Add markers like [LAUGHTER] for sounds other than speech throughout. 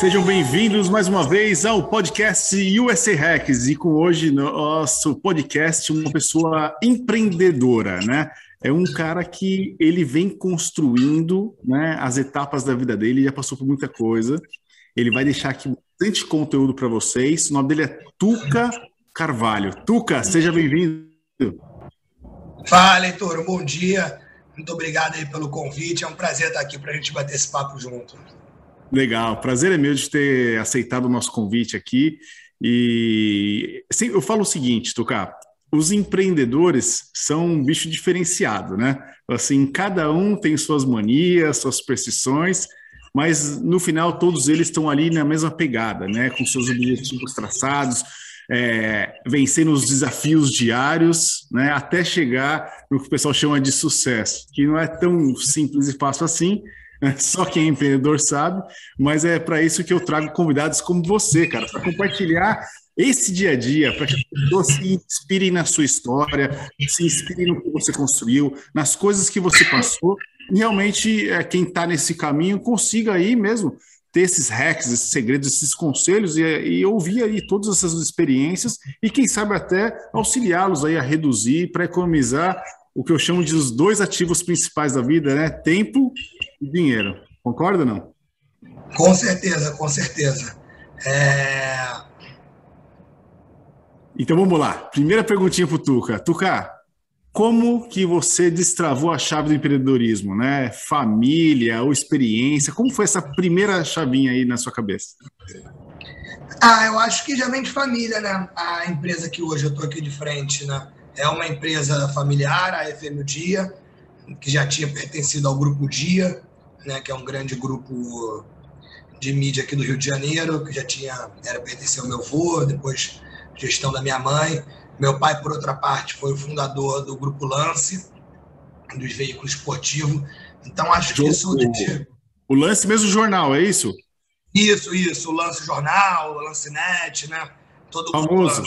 Sejam bem-vindos mais uma vez ao podcast USA Hacks e com hoje no nosso podcast uma pessoa empreendedora, né? É um cara que ele vem construindo, né, as etapas da vida dele, já passou por muita coisa. Ele vai deixar aqui bastante conteúdo para vocês. O nome dele é Tuca Carvalho. Tuca, seja bem-vindo. Fala, Heitor, bom dia. Muito obrigado aí pelo convite. É um prazer estar aqui para a gente bater esse papo junto. Legal, prazer é meu de ter aceitado o nosso convite aqui. E eu falo o seguinte, Tuca, os empreendedores são um bicho diferenciado, né? Assim, cada um tem suas manias, suas superstições, mas no final todos eles estão ali na mesma pegada, né? Com seus objetivos traçados, é, vencendo os desafios diários, né? Até chegar no que o pessoal chama de sucesso, que não é tão simples e fácil assim, [LAUGHS] Só quem é empreendedor sabe, mas é para isso que eu trago convidados como você, cara, para compartilhar esse dia a dia, para que as pessoas se inspirem na sua história, se inspirem no que você construiu, nas coisas que você passou, e realmente é, quem está nesse caminho consiga aí mesmo ter esses hacks, esses segredos, esses conselhos e, e ouvir aí todas essas experiências e quem sabe até auxiliá-los aí a reduzir para economizar o que eu chamo de os dois ativos principais da vida, né? Tempo e dinheiro. Concorda ou não? Com certeza, com certeza. É... Então vamos lá. Primeira perguntinha para o Tuca. Tuca, como que você destravou a chave do empreendedorismo, né? Família ou experiência? Como foi essa primeira chavinha aí na sua cabeça? Ah, eu acho que já vem de família, né? A empresa que hoje eu estou aqui de frente, né? É uma empresa familiar, a FM Dia, que já tinha pertencido ao Grupo Dia, né, que é um grande grupo de mídia aqui do Rio de Janeiro, que já tinha era pertenceu ao meu avô, depois gestão da minha mãe. Meu pai, por outra parte, foi o fundador do Grupo Lance, dos veículos esportivos. Então, acho que isso... O Lance mesmo jornal, é isso? Isso, isso. O Lance Jornal, o Lance Net, né? Todo o Famoso.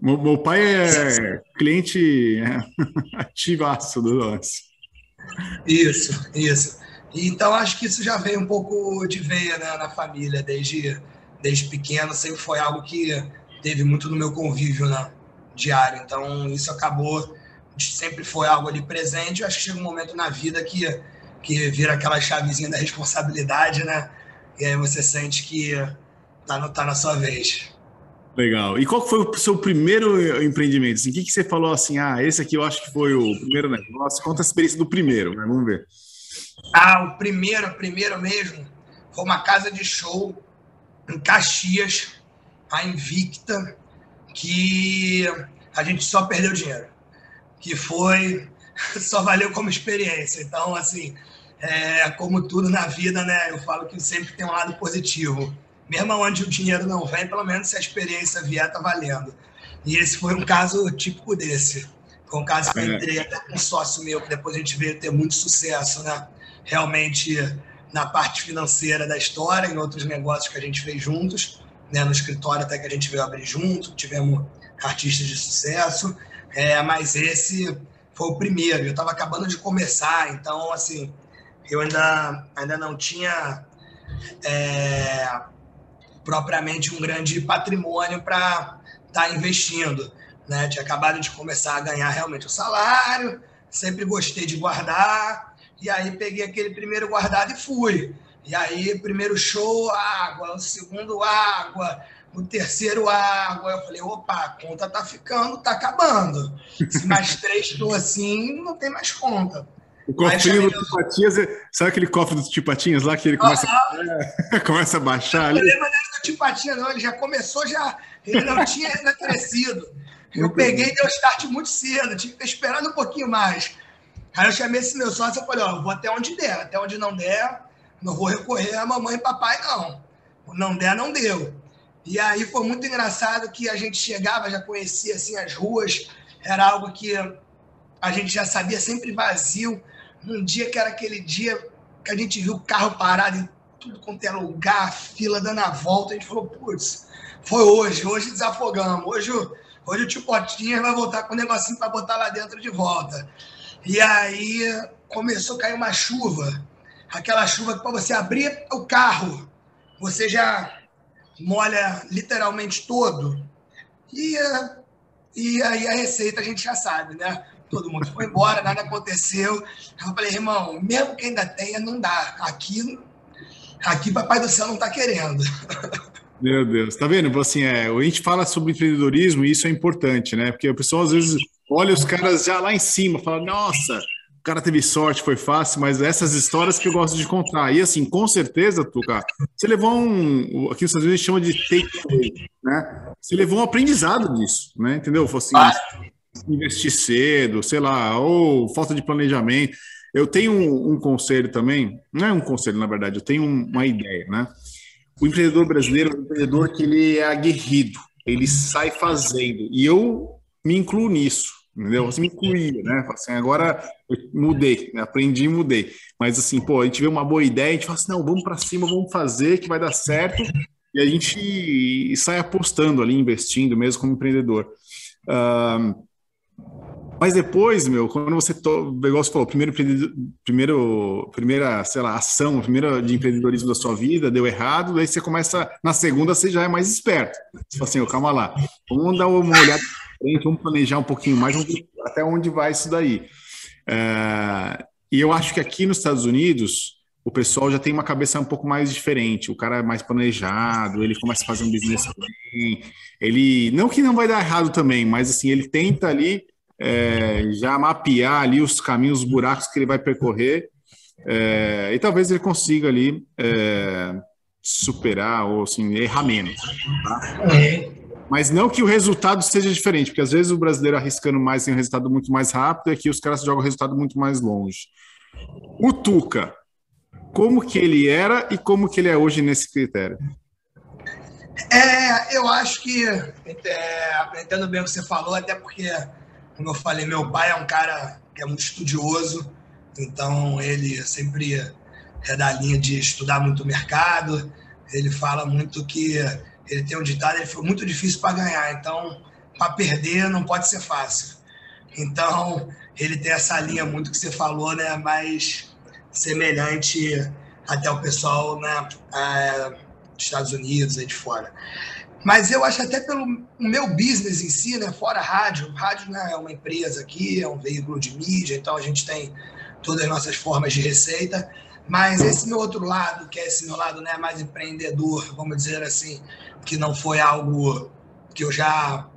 Meu, meu pai é cliente [LAUGHS] ativaço do lance. Isso, isso. Então acho que isso já veio um pouco de veia né, na família, desde, desde pequeno, sempre foi algo que teve muito no meu convívio né, diário. Então isso acabou, sempre foi algo ali presente. Eu acho que chega um momento na vida que, que vira aquela chavezinha da responsabilidade, né? E aí você sente que tá, no, tá na sua vez. Legal. E qual foi o seu primeiro empreendimento? Assim, o que, que você falou assim? Ah, esse aqui eu acho que foi o primeiro negócio. Conta a experiência do primeiro, né? Vamos ver. Ah, o primeiro, o primeiro mesmo, foi uma casa de show em Caxias, a Invicta, que a gente só perdeu dinheiro. Que foi, [LAUGHS] só valeu como experiência. Então, assim, é, como tudo na vida, né? Eu falo que sempre tem um lado positivo mesmo onde o dinheiro não vem, pelo menos se a experiência vier, tá valendo. E esse foi um caso típico desse. Foi um caso que eu é. entrei até com um sócio meu, que depois a gente veio ter muito sucesso, né? Realmente na parte financeira da história, em outros negócios que a gente fez juntos, né? no escritório até que a gente veio abrir junto, tivemos artistas de sucesso, é, mas esse foi o primeiro. Eu estava acabando de começar, então, assim, eu ainda, ainda não tinha é, propriamente um grande patrimônio para estar tá investindo. Né? Tinha acabado de começar a ganhar realmente o salário, sempre gostei de guardar, e aí peguei aquele primeiro guardado e fui. E aí, primeiro show, água, o segundo, água, o terceiro, água. Eu falei, opa, a conta tá ficando, tá acabando. Se mais [LAUGHS] três estou assim, não tem mais conta. O cofrinho do Tipatinhas, sabe aquele cofre dos Tipatinhas lá que ele começa, ah, [LAUGHS] começa a baixar ali? Tipatinha, não, ele já começou, já. Ele não tinha ainda crescido. Eu peguei e dei o start muito cedo, tive que ter esperado um pouquinho mais. Aí eu chamei esse meu sócio e falei, ó, vou até onde der, até onde não der, não vou recorrer a mamãe e papai, não. Não der, não deu. E aí foi muito engraçado que a gente chegava, já conhecia assim as ruas, era algo que a gente já sabia sempre vazio. Um dia que era aquele dia que a gente viu o carro parado em tudo quanto era lugar, fila dando a volta. A gente falou, putz, foi hoje, hoje desafogamos. Hoje, hoje o tio Potinha vai voltar com um negocinho para botar lá dentro de volta. E aí começou a cair uma chuva, aquela chuva que para você abrir o carro você já molha literalmente todo e, e aí a receita a gente já sabe, né? Todo mundo foi embora, nada aconteceu. Eu falei, irmão, mesmo que ainda tenha, não dá. Aqui, aqui Papai do Céu não está querendo. [LAUGHS] Meu Deus, tá vendo? Assim, é, a gente fala sobre empreendedorismo e isso é importante, né? Porque o pessoal às vezes olha os caras já lá em cima, fala, nossa, o cara teve sorte, foi fácil, mas essas histórias que eu gosto de contar. E assim, com certeza, Tuca, você levou um. Aqui nos Estados Unidos chama de take away, né? Você levou um aprendizado nisso, né? Entendeu? Assim, ah. investir cedo, sei lá, ou falta de planejamento. Eu tenho um, um, conselho também, não é um conselho, na verdade, eu tenho uma ideia, né? O empreendedor brasileiro é um empreendedor que ele é aguerrido, ele sai fazendo. E eu me incluo nisso, entendeu? Você me incluía, né? Assim, agora eu mudei, né? aprendi e mudei. Mas assim, pô, a gente vê uma boa ideia, a gente fala assim, não, vamos para cima, vamos fazer, que vai dar certo. E a gente sai apostando ali, investindo mesmo como empreendedor. Uh, mas depois, meu, quando você, to... o negócio falou, primeiro, primeiro, primeira, sei lá, ação, primeira de empreendedorismo da sua vida, deu errado, daí você começa, na segunda você já é mais esperto. Você fala assim, oh, calma lá, vamos dar uma olhada frente, vamos planejar um pouquinho mais, vamos ver até onde vai isso daí. É... E eu acho que aqui nos Estados Unidos, o pessoal já tem uma cabeça um pouco mais diferente. O cara é mais planejado, ele começa a fazer um business plan. Ele, não que não vai dar errado também, mas assim, ele tenta ali é, já mapear ali os caminhos, os buracos que ele vai percorrer, é, e talvez ele consiga ali é, superar ou assim, errar menos. Tá? Mas não que o resultado seja diferente, porque às vezes o brasileiro arriscando mais tem um resultado muito mais rápido, e aqui os caras jogam o resultado muito mais longe. O Tuca, como que ele era e como que ele é hoje nesse critério? É, eu acho que, é, entendo bem o que você falou, até porque como eu falei, meu pai é um cara que é muito estudioso, então ele sempre é da linha de estudar muito o mercado. Ele fala muito que ele tem um ditado, ele foi muito difícil para ganhar, então para perder não pode ser fácil. Então ele tem essa linha muito que você falou, né, mais semelhante até o pessoal, né, é, dos Estados Unidos aí de fora. Mas eu acho até pelo meu business em si, né, fora rádio, rádio né, é uma empresa aqui, é um veículo de mídia, então a gente tem todas as nossas formas de receita, mas esse meu outro lado, que é esse meu lado né, mais empreendedor, vamos dizer assim, que não foi algo que eu já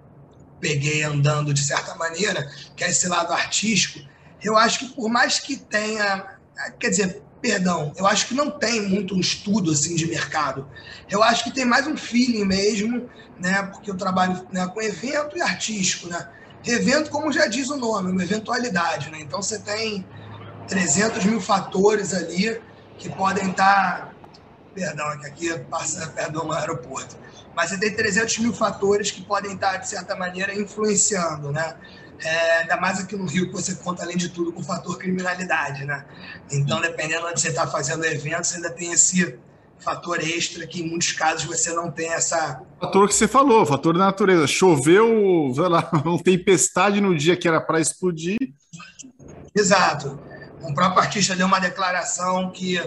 peguei andando de certa maneira, que é esse lado artístico, eu acho que por mais que tenha, quer dizer, perdão, eu acho que não tem muito um estudo assim de mercado. Eu acho que tem mais um feeling mesmo, né? Porque eu trabalho né, com evento e artístico, né? Evento, como já diz o nome, uma eventualidade, né? Então você tem 300 mil fatores ali que podem estar, perdão, é que aqui passa perto do aeroporto, mas você tem 300 mil fatores que podem estar de certa maneira influenciando, né? É, ainda mais aqui no Rio, que você conta, além de tudo, com o fator criminalidade, né? Então, dependendo onde você está fazendo eventos, ainda tem esse fator extra que, em muitos casos, você não tem essa... Fator que você falou, fator da natureza. Choveu, sei lá, [LAUGHS] uma tempestade no dia que era para explodir. Exato. Um próprio artista deu uma declaração que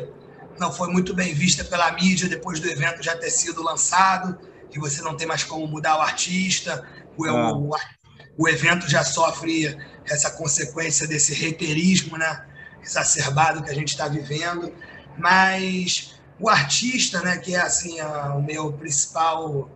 não foi muito bem vista pela mídia depois do evento já ter sido lançado, que você não tem mais como mudar o artista, o, ah. o, o evento já sofre essa consequência desse reiterismo né, exacerbado que a gente está vivendo, mas o artista, né, que é assim a, o meu principal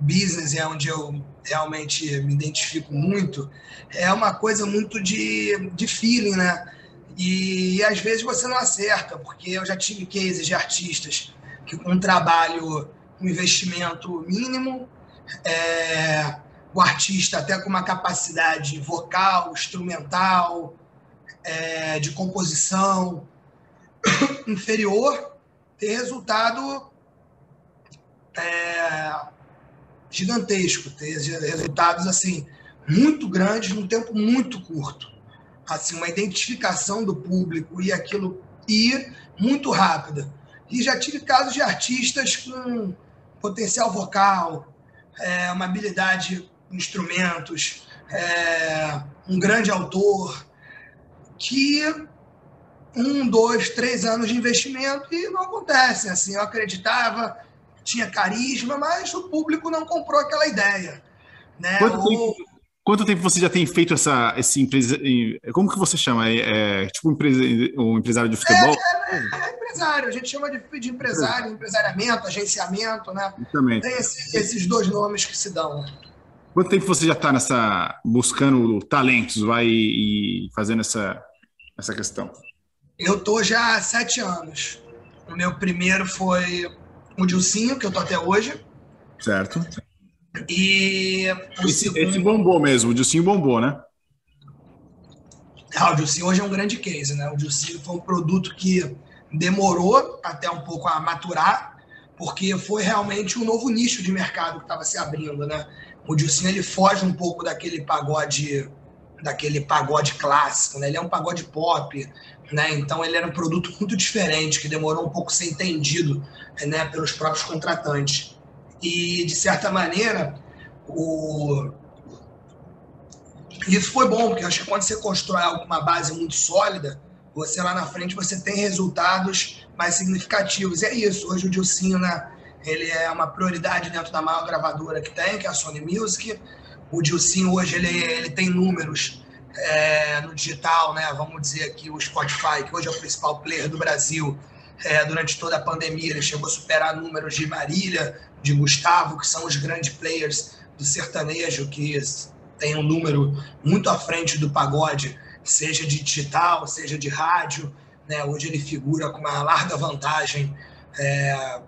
business, é onde eu realmente me identifico muito, é uma coisa muito de, de feeling, né? E, às vezes você não acerta, porque eu já tive cases de artistas que com um trabalho, um investimento mínimo, é, o artista até com uma capacidade vocal, instrumental, é, de composição [COUGHS] inferior, ter resultado é, gigantesco, ter resultados assim muito grandes num tempo muito curto, assim uma identificação do público e aquilo ir muito rápida. E já tive casos de artistas com potencial vocal, é, uma habilidade instrumentos, é, um grande autor, que um, dois, três anos de investimento e não acontece. Assim, eu acreditava, tinha carisma, mas o público não comprou aquela ideia. Né? Quanto, Ou... tempo, quanto tempo você já tem feito essa esse empresa? Como que você chama? É, é tipo um, empresa, um empresário de futebol? É, é, é, empresário, a gente chama de, de empresário, empresariamento, agenciamento, né? Também. Tem esse, esses dois nomes que se dão. Quanto tempo você já está nessa buscando talentos, vai e fazendo essa essa questão? Eu tô já há sete anos. O meu primeiro foi o Dilcinho, que eu tô até hoje. Certo. E o esse, segundo... esse bombou mesmo, o Dilcinho bombou, né? Ah, o Dilcinho hoje é um grande case, né? O Dilcinho foi um produto que demorou até um pouco a maturar, porque foi realmente um novo nicho de mercado que estava se abrindo, né? O Dilcinho ele foge um pouco daquele pagode daquele pagode clássico, né? Ele é um pagode pop, né? Então ele era um produto muito diferente que demorou um pouco a ser entendido, né, pelos próprios contratantes. E de certa maneira, o isso foi bom, porque acho que quando você constrói uma base muito sólida, você lá na frente você tem resultados mais significativos. E é isso. Hoje o Dilcinho, né, ele é uma prioridade dentro da maior gravadora que tem, que é a Sony Music. O Dilcinho hoje ele, ele tem números é, no digital, né? Vamos dizer aqui o Spotify, que hoje é o principal player do Brasil. É, durante toda a pandemia, ele chegou a superar números de Marília, de Gustavo, que são os grandes players do sertanejo, que tem um número muito à frente do pagode, seja de digital, seja de rádio. Né? Hoje ele figura com uma larga vantagem. É,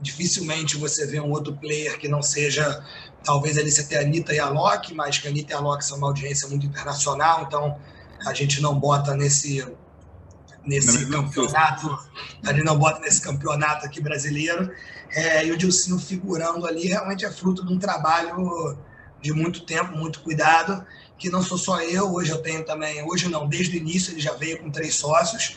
dificilmente você vê um outro player que não seja Talvez você tenha a Anitta e a Loki, mas que a Anitta e a Loki são uma audiência muito internacional, então a gente não bota nesse, nesse campeonato, a gente não bota nesse campeonato aqui brasileiro. É, e o Dilcinho figurando ali realmente é fruto de um trabalho de muito tempo, muito cuidado, que não sou só eu, hoje eu tenho também, hoje não, desde o início ele já veio com três sócios,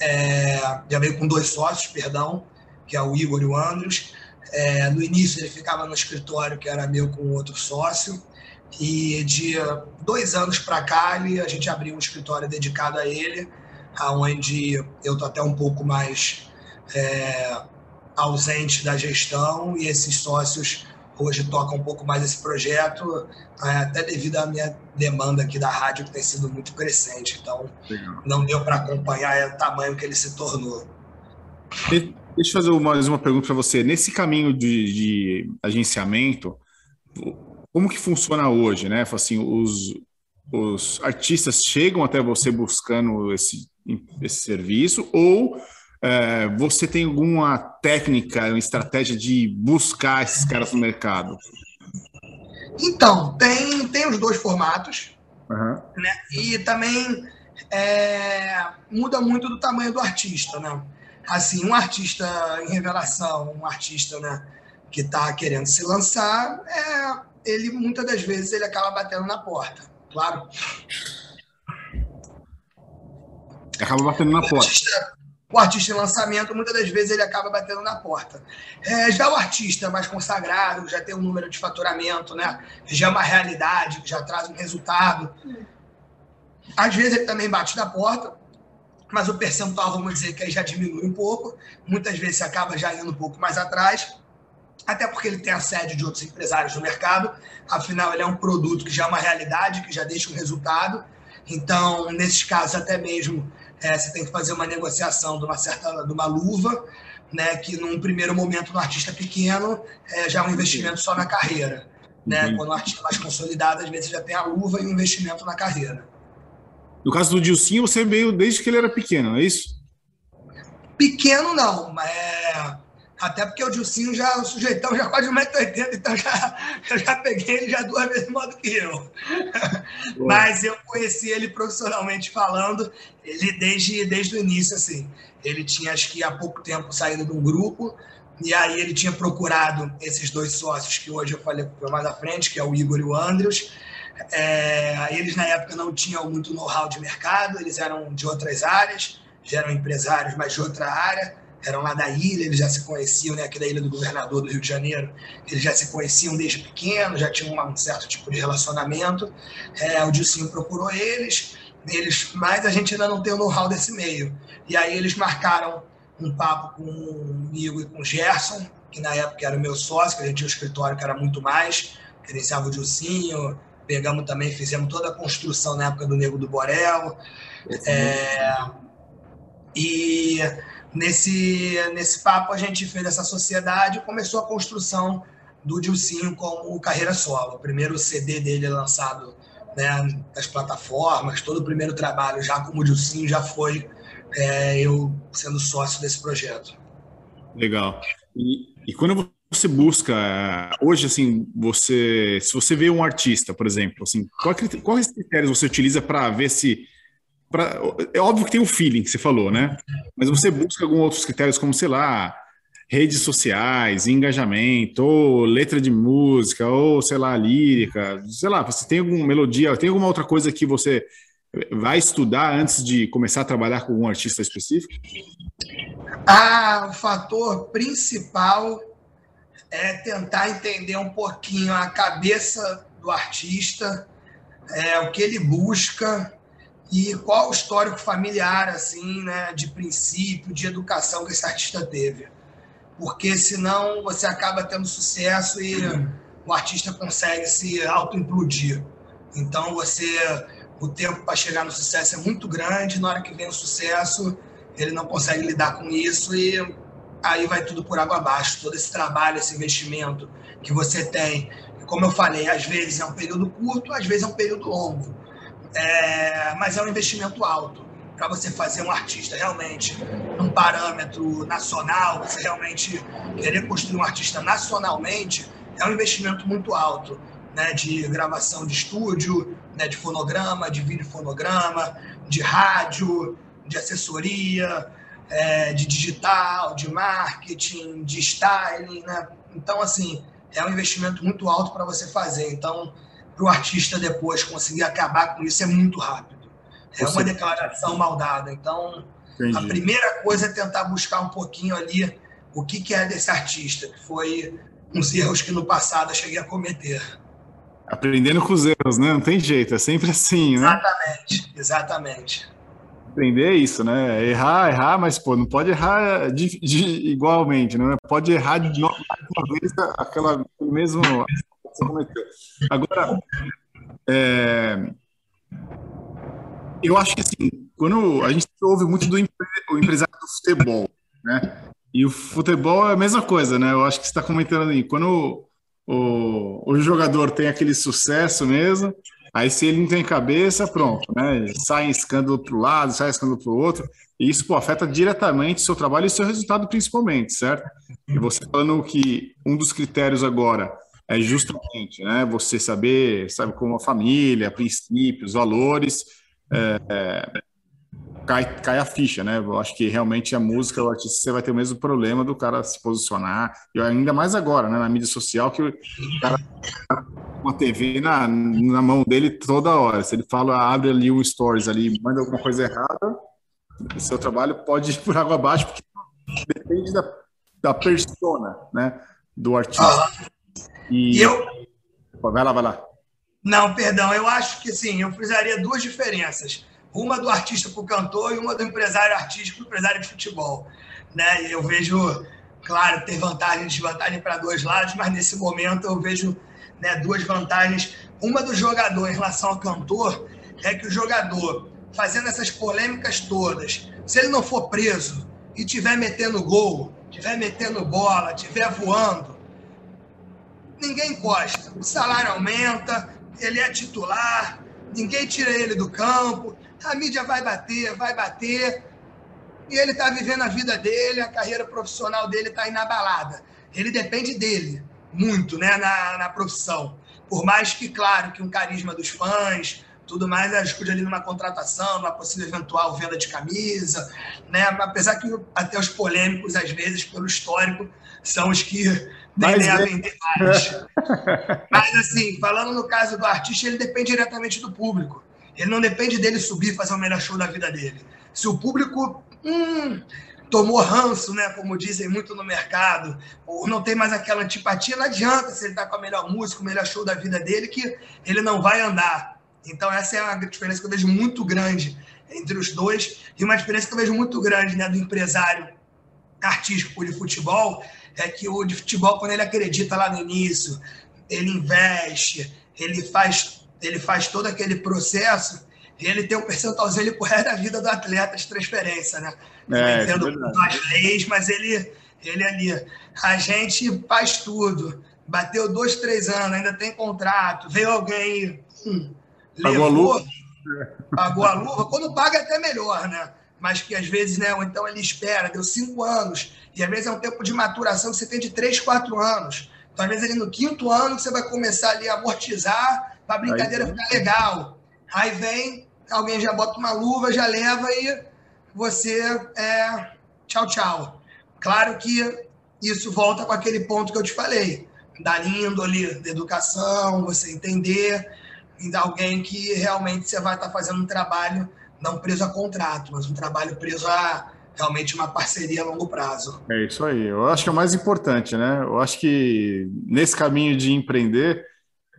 é, já veio com dois sócios, perdão, que é o Igor e o Andros. É, no início ele ficava no escritório que era meu com outro sócio e de dois anos para cá ele, a gente abriu um escritório dedicado a ele, aonde eu estou até um pouco mais é, ausente da gestão e esses sócios hoje tocam um pouco mais esse projeto, é, até devido à minha demanda aqui da rádio que tem sido muito crescente, então Legal. não deu para acompanhar o tamanho que ele se tornou. Deixa eu fazer mais uma pergunta para você. Nesse caminho de, de, agenciamento, como que funciona hoje, né? Assim, os, os artistas chegam até você buscando esse, esse serviço ou é, você tem alguma técnica, uma estratégia de buscar esses caras no mercado? Então, tem, tem os dois formatos. Uhum. Né? E também é, muda muito do tamanho do artista, né? assim, um artista em revelação, um artista né, que está querendo se lançar, é, ele muitas das vezes ele acaba batendo na porta, claro. Acaba batendo na o porta. Artista, o artista em lançamento, muitas das vezes ele acaba batendo na porta. É, já o artista mais consagrado, já tem um número de faturamento, né? já é uma realidade, já traz um resultado. Às vezes ele também bate na porta, mas o percentual, vamos dizer que aí já diminui um pouco. Muitas vezes você acaba já indo um pouco mais atrás, até porque ele tem a sede de outros empresários no mercado. Afinal, ele é um produto que já é uma realidade, que já deixa um resultado. Então, nesses casos, até mesmo é, você tem que fazer uma negociação de uma certa de uma luva, né, que num primeiro momento no artista pequeno é, já é um investimento só na carreira. Né? Uhum. Quando o artista mais consolidado, às vezes já tem a luva e um investimento na carreira. No caso do Dilcinho, você veio desde que ele era pequeno, não é isso? Pequeno não, mas é... até porque o Dilcinho já, o sujeitão já quase 1,80m, então já, [LAUGHS] eu já peguei ele já duas vezes mais do que eu. [LAUGHS] mas eu conheci ele profissionalmente falando, ele desde, desde o início, assim. Ele tinha, acho que há pouco tempo, saído de um grupo, e aí ele tinha procurado esses dois sócios que hoje eu falei mais à frente, que é o Igor e o Andrews, é, eles, na época, não tinham muito know-how de mercado, eles eram de outras áreas, já eram empresários, mas de outra área, eram lá da ilha, eles já se conheciam, né, aqui da ilha do governador do Rio de Janeiro, eles já se conheciam desde pequeno, já tinham um certo tipo de relacionamento. É, o Dilcinho procurou eles, eles, mas a gente ainda não tem o know-how desse meio. E aí eles marcaram um papo com o Igor e com o Gerson, que na época era o meu sócio, que a gente tinha um escritório que era muito mais, gerenciava o Dilcinho, pegamos também, fizemos toda a construção na época do Nego do Borel. É, e nesse, nesse papo a gente fez essa sociedade e começou a construção do Dilcinho como carreira solo. O primeiro CD dele lançado né, das plataformas, todo o primeiro trabalho já como Dilcinho já foi é, eu sendo sócio desse projeto. Legal. E, e quando você busca hoje assim você se você vê um artista por exemplo assim qual, quais critérios você utiliza para ver se pra, é óbvio que tem o feeling que você falou né? Mas você busca alguns outros critérios como sei lá redes sociais engajamento ou letra de música ou sei lá lírica. Sei lá você tem alguma melodia tem alguma outra coisa que você vai estudar antes de começar a trabalhar com um artista específico? Ah o fator principal é tentar entender um pouquinho a cabeça do artista, é, o que ele busca e qual o histórico familiar, assim, né, de princípio, de educação que esse artista teve. Porque senão você acaba tendo sucesso e o artista consegue se auto-implodir. Então você o tempo para chegar no sucesso é muito grande, na hora que vem o sucesso, ele não consegue lidar com isso e aí vai tudo por água abaixo. Todo esse trabalho, esse investimento que você tem. Como eu falei, às vezes é um período curto, às vezes é um período longo. É, mas é um investimento alto para você fazer um artista realmente num parâmetro nacional, você realmente querer construir um artista nacionalmente, é um investimento muito alto, né, de gravação de estúdio, né, de fonograma, de vídeo fonograma, de rádio, de assessoria, é, de digital, de marketing, de styling, né? Então, assim, é um investimento muito alto para você fazer. Então, para o artista depois conseguir acabar com isso é muito rápido. É você... uma declaração mal dada. Então, Entendi. a primeira coisa é tentar buscar um pouquinho ali o que, que é desse artista, que foi uns erros que no passado eu cheguei a cometer. Aprendendo com os erros, né? Não tem jeito, é sempre assim, né? Exatamente, exatamente aprender isso, né? Errar, errar, mas pô, não pode errar de, de, igualmente, né? Pode errar de uma vez aquela mesmo Agora, é, eu acho que assim, quando a gente ouve muito do empresário do futebol, né? E o futebol é a mesma coisa, né? Eu acho que você está comentando aí, quando o, o jogador tem aquele sucesso mesmo, Aí, se ele não tem cabeça, pronto, né? Sai escândalo para o lado, sai escândalo para o outro. E isso pô, afeta diretamente o seu trabalho e o seu resultado, principalmente, certo? E você falando que um dos critérios agora é justamente né, você saber, sabe, como a família, princípios, valores, é, é, cai, cai a ficha, né? Eu acho que realmente a música, o artista, você vai ter o mesmo problema do cara se posicionar, e ainda mais agora, né, na mídia social, que o cara uma TV na, na mão dele toda hora. Se ele fala, abre ali um stories ali, manda alguma coisa errada, seu trabalho pode ir por água abaixo, porque depende da, da persona, né, do artista. Ah, e eu... Vai lá, vai lá. Não, perdão, eu acho que sim, eu precisaria duas diferenças uma do artista para o cantor e uma do empresário artístico para o empresário de futebol. Né? Eu vejo, claro, tem vantagem e desvantagem para dois lados, mas nesse momento eu vejo né, duas vantagens. Uma do jogador em relação ao cantor é que o jogador, fazendo essas polêmicas todas, se ele não for preso e tiver metendo gol, tiver metendo bola, tiver voando, ninguém encosta. O salário aumenta, ele é titular, ninguém tira ele do campo, a mídia vai bater, vai bater, e ele está vivendo a vida dele, a carreira profissional dele está inabalada. Ele depende dele muito né, na, na profissão. Por mais que, claro, que um carisma dos fãs, tudo mais ajude ali numa contratação, numa possível eventual venda de camisa, né? Apesar que até os polêmicos, às vezes, pelo histórico, são os que a vender mais. [LAUGHS] Mas, assim, falando no caso do artista, ele depende diretamente do público. Ele não depende dele subir e fazer o melhor show da vida dele. Se o público hum, tomou ranço, né, como dizem muito no mercado, ou não tem mais aquela antipatia, não adianta se ele está com a melhor música, o melhor show da vida dele, que ele não vai andar. Então, essa é uma diferença que eu vejo muito grande entre os dois, e uma diferença que eu vejo muito grande né, do empresário artístico de futebol é que o de futebol, quando ele acredita lá no início, ele investe, ele faz, ele faz todo aquele processo, ele tem um percentualzinho pro resto da vida do atleta de transferência, né? É, entendo é as leis, mas ele, ele ali. A gente faz tudo. Bateu dois, três anos, ainda tem contrato, veio alguém. Hum, pagou levou, a luva. Pagou a luva. Quando paga é até melhor, né? Mas que às vezes, né? Ou então ele espera, deu cinco anos. E às vezes é um tempo de maturação que você tem de três, quatro anos. Então, às vezes, ali no quinto ano, você vai começar ali a amortizar para a brincadeira ficar legal. Aí vem, alguém já bota uma luva, já leva e você é tchau, tchau. Claro que isso volta com aquele ponto que eu te falei, da índole, da educação, você entender, e de alguém que realmente você vai estar fazendo um trabalho não preso a contrato, mas um trabalho preso a realmente uma parceria a longo prazo. É isso aí. Eu acho que é o mais importante, né? Eu acho que nesse caminho de empreender,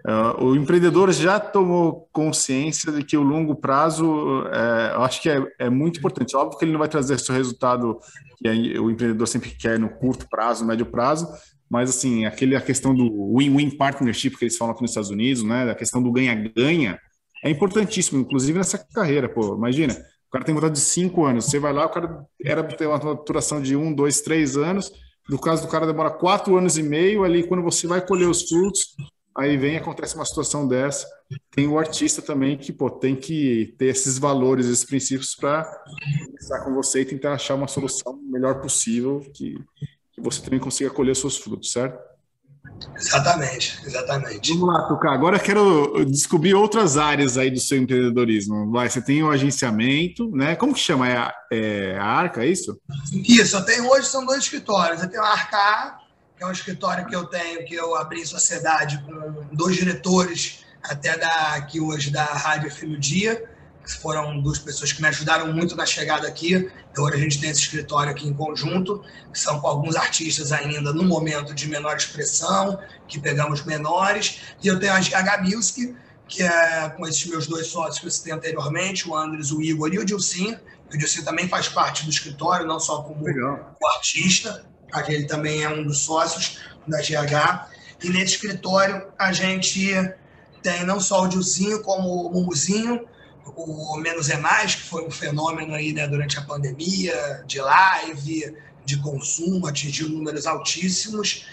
uh, o empreendedor já tomou consciência de que o longo prazo, uh, eu acho que é, é, muito importante. Óbvio que ele não vai trazer esse resultado que o empreendedor sempre quer no curto prazo, no médio prazo, mas assim, aquele, a questão do win-win partnership que eles falam aqui nos Estados Unidos, né? A questão do ganha-ganha é importantíssimo, inclusive nessa carreira, pô. Imagina, o cara tem vontade de cinco anos. Você vai lá, o cara era ter uma maturação de um, dois, três anos. No caso do cara, demora quatro anos e meio. Ali, quando você vai colher os frutos, aí vem acontece uma situação dessa. Tem o artista também que pô, tem que ter esses valores, esses princípios para estar com você e tentar achar uma solução melhor possível que, que você também consiga colher os seus frutos, certo? Exatamente, exatamente. Vamos lá, Tuca. Agora eu quero descobrir outras áreas aí do seu empreendedorismo. Vai, você tem o agenciamento, né? Como que chama? É a, é a Arca, é isso? Isso, eu tenho hoje são dois escritórios. Eu tenho a Arca A, que é um escritório que eu tenho, que eu abri em sociedade com dois diretores, até da, aqui hoje da Rádio FM Dia foram duas pessoas que me ajudaram muito na chegada aqui. Agora a gente tem esse escritório aqui em conjunto, que são com alguns artistas ainda no momento de menor expressão, que pegamos menores. E eu tenho a GH Music, que é com esses meus dois sócios que eu citei anteriormente, o Andres, o Igor e o Dilcim. O Dilcim também faz parte do escritório, não só como o artista, ele também é um dos sócios da GH. E nesse escritório a gente tem não só o Dilcinho, como o Mumuzinho, o Menos é Mais, que foi um fenômeno aí, né, durante a pandemia, de live, de consumo, atingiu números altíssimos.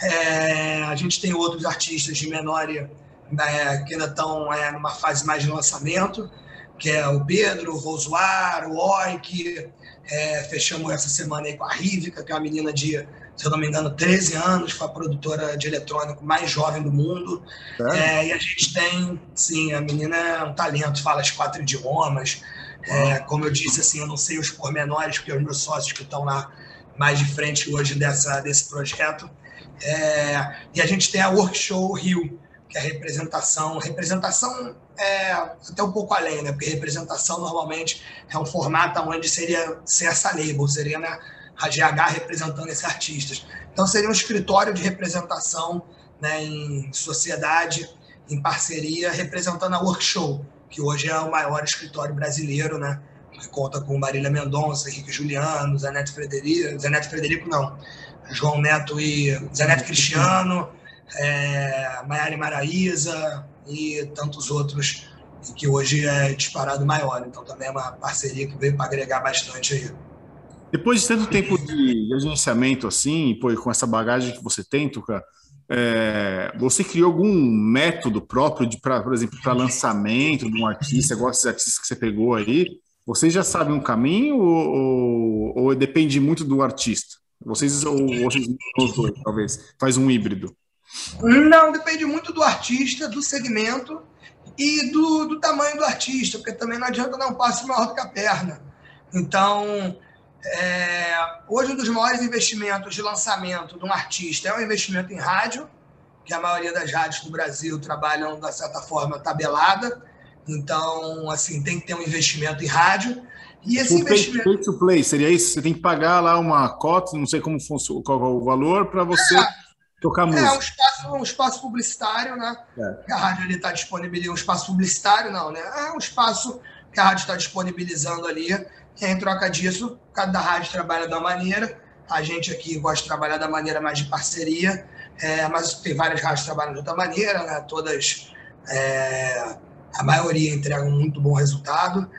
É, a gente tem outros artistas de menor né, que ainda estão é, numa fase mais de lançamento, que é o Pedro, o Vosuar, o Oik. É, fechamos essa semana aí com a Rivica, que é uma menina de se eu não me engano, 13 anos, foi a produtora de eletrônico mais jovem do mundo. É, e a gente tem, sim, a menina é um talento, fala os quatro idiomas. É, como eu disse, assim, eu não sei os pormenores, porque os meus sócios que estão lá mais de frente hoje dessa, desse projeto. É, e a gente tem a Workshow Rio, que é a representação. Representação é até um pouco além, né? Porque representação normalmente é um formato onde seria ser essa label, seria né, a GH representando esses artistas. Então, seria um escritório de representação né, em sociedade, em parceria, representando a Workshow, que hoje é o maior escritório brasileiro, né? Que conta com Marília Mendonça, Henrique Juliano, Zé Neto Frederico, Zé Neto Frederico não, João Neto e Zé Neto Cristiano, é, Maiara Maraíza e tantos outros, que hoje é disparado maior. Então também é uma parceria que veio para agregar bastante aí. Depois de tanto tempo de agenciamento assim, pô, com essa bagagem que você tem, Tuca, é, você criou algum método próprio, de, pra, por exemplo, para lançamento de um artista, igual esses artistas que você pegou aí? Vocês já sabem um caminho ou, ou, ou depende muito do artista? Vocês ou vocês talvez, faz um híbrido? Não, depende muito do artista, do segmento e do, do tamanho do artista, porque também não adianta dar um passo maior do que a perna. Então, é, hoje, um dos maiores investimentos de lançamento de um artista é o investimento em rádio, que a maioria das rádios do Brasil trabalham, da certa forma, tabelada. Então, assim, tem que ter um investimento em rádio. E esse o investimento. Pay to play, seria isso? Você tem que pagar lá uma cota, não sei como funciona, qual é o valor, para você é, tocar música. É um espaço, um espaço publicitário, né? É. A rádio está disponibilizando. Um espaço publicitário, não, né? É um espaço que a rádio está disponibilizando ali em troca disso, cada rádio trabalha da maneira, A gente aqui gosta de trabalhar da maneira mais de parceria, é, mas tem várias rádios que trabalham de outra maneira, né? todas, é, a maioria entregam muito bom resultado.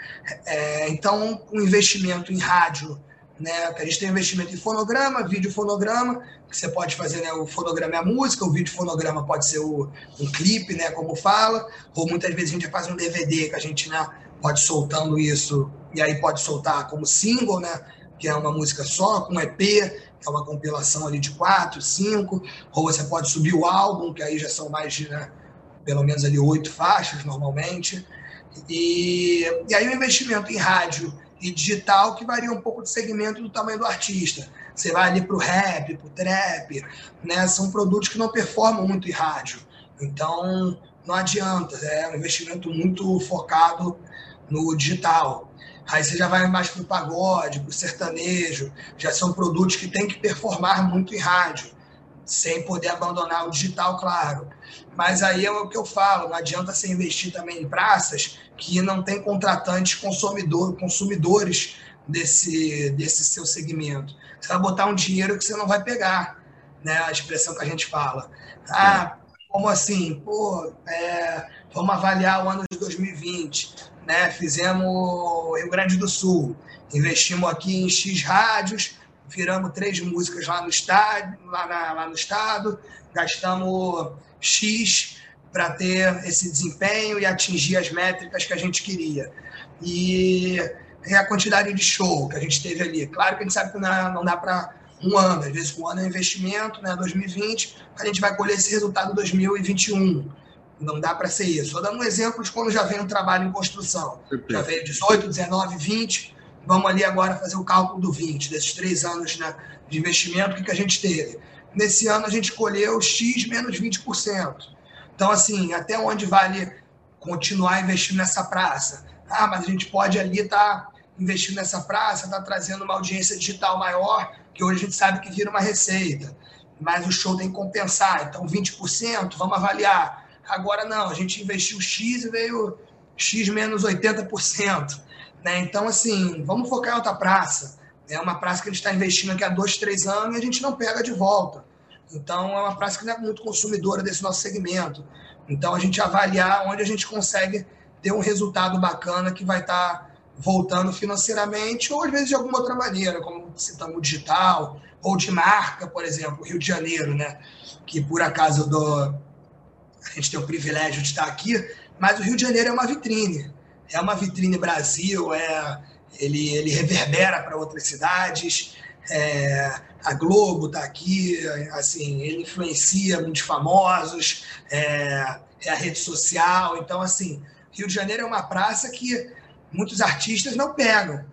É, então, o um investimento em rádio, né? a gente tem investimento em fonograma, vídeo fonograma, que você pode fazer né, o fonograma é a música, o vídeo fonograma pode ser o, um clipe, né, como fala, ou muitas vezes a gente faz um DVD que a gente né, pode soltando isso, e aí pode soltar como single, né, que é uma música só, com EP, que é uma compilação ali de quatro, cinco, ou você pode subir o álbum, que aí já são mais de, né, pelo menos ali oito faixas normalmente. E, e aí o investimento em rádio e digital que varia um pouco do segmento do tamanho do artista. Você vai ali para o rap, para o trap, né? São produtos que não performam muito em rádio. Então, não adianta, é um investimento muito focado no digital. Aí você já vai mais para o pagode, para o sertanejo, já são produtos que têm que performar muito em rádio, sem poder abandonar o digital, claro. Mas aí é o que eu falo, não adianta você investir também em praças que não tem contratantes consumidor, consumidores desse, desse seu segmento. Você vai botar um dinheiro que você não vai pegar, né? A expressão que a gente fala. Ah, como assim? Pô, é, vamos avaliar o ano de 2020 né? Fizemos Rio Grande do Sul, investimos aqui em X rádios, viramos três músicas lá no estado, lá, na, lá no estado, gastamos X para ter esse desempenho e atingir as métricas que a gente queria. E, e a quantidade de show que a gente teve ali. Claro que a gente sabe que não, não dá para um ano, às vezes um ano é investimento, né, 2020, a gente vai colher esse resultado em 2021. Não dá para ser isso. Estou dando um exemplo de quando já vem um trabalho em construção. Já veio 18, 19, 20. Vamos ali agora fazer o cálculo do 20, desses três anos né, de investimento que, que a gente teve. Nesse ano a gente colheu X menos 20%. Então, assim, até onde vale continuar investindo nessa praça? Ah, mas a gente pode ali estar tá investindo nessa praça, estar tá trazendo uma audiência digital maior, que hoje a gente sabe que vira uma receita. Mas o show tem que compensar. Então, 20%, vamos avaliar Agora não, a gente investiu X e veio X menos 80%. Né? Então, assim, vamos focar em outra praça. É uma praça que a gente está investindo aqui há dois, três anos e a gente não pega de volta. Então, é uma praça que não é muito consumidora desse nosso segmento. Então, a gente avaliar onde a gente consegue ter um resultado bacana que vai estar tá voltando financeiramente ou às vezes de alguma outra maneira, como citamos digital ou de marca, por exemplo, Rio de Janeiro, né? Que por acaso dou a gente tem o privilégio de estar aqui, mas o Rio de Janeiro é uma vitrine. É uma vitrine Brasil, é, ele, ele reverbera para outras cidades. É, a Globo está aqui, assim, ele influencia muitos famosos, é, é, a rede social. Então, assim, Rio de Janeiro é uma praça que muitos artistas não pegam,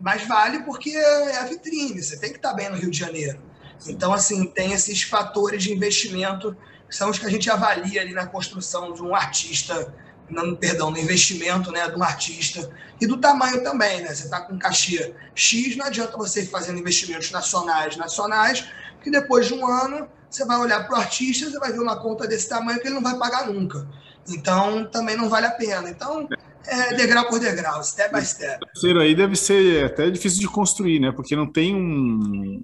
mas vale porque é a vitrine, você tem que estar bem no Rio de Janeiro. Então, assim, tem esses fatores de investimento são os que a gente avalia ali na construção de um artista, não, perdão, no investimento né, de um artista e do tamanho também, né? Você está com cachê X, não adianta você ir fazendo investimentos nacionais, nacionais, que depois de um ano você vai olhar para o artista, você vai ver uma conta desse tamanho que ele não vai pagar nunca. Então também não vale a pena. Então é degrau por degrau, step by step. O aí deve ser até difícil de construir, né? Porque não tem um,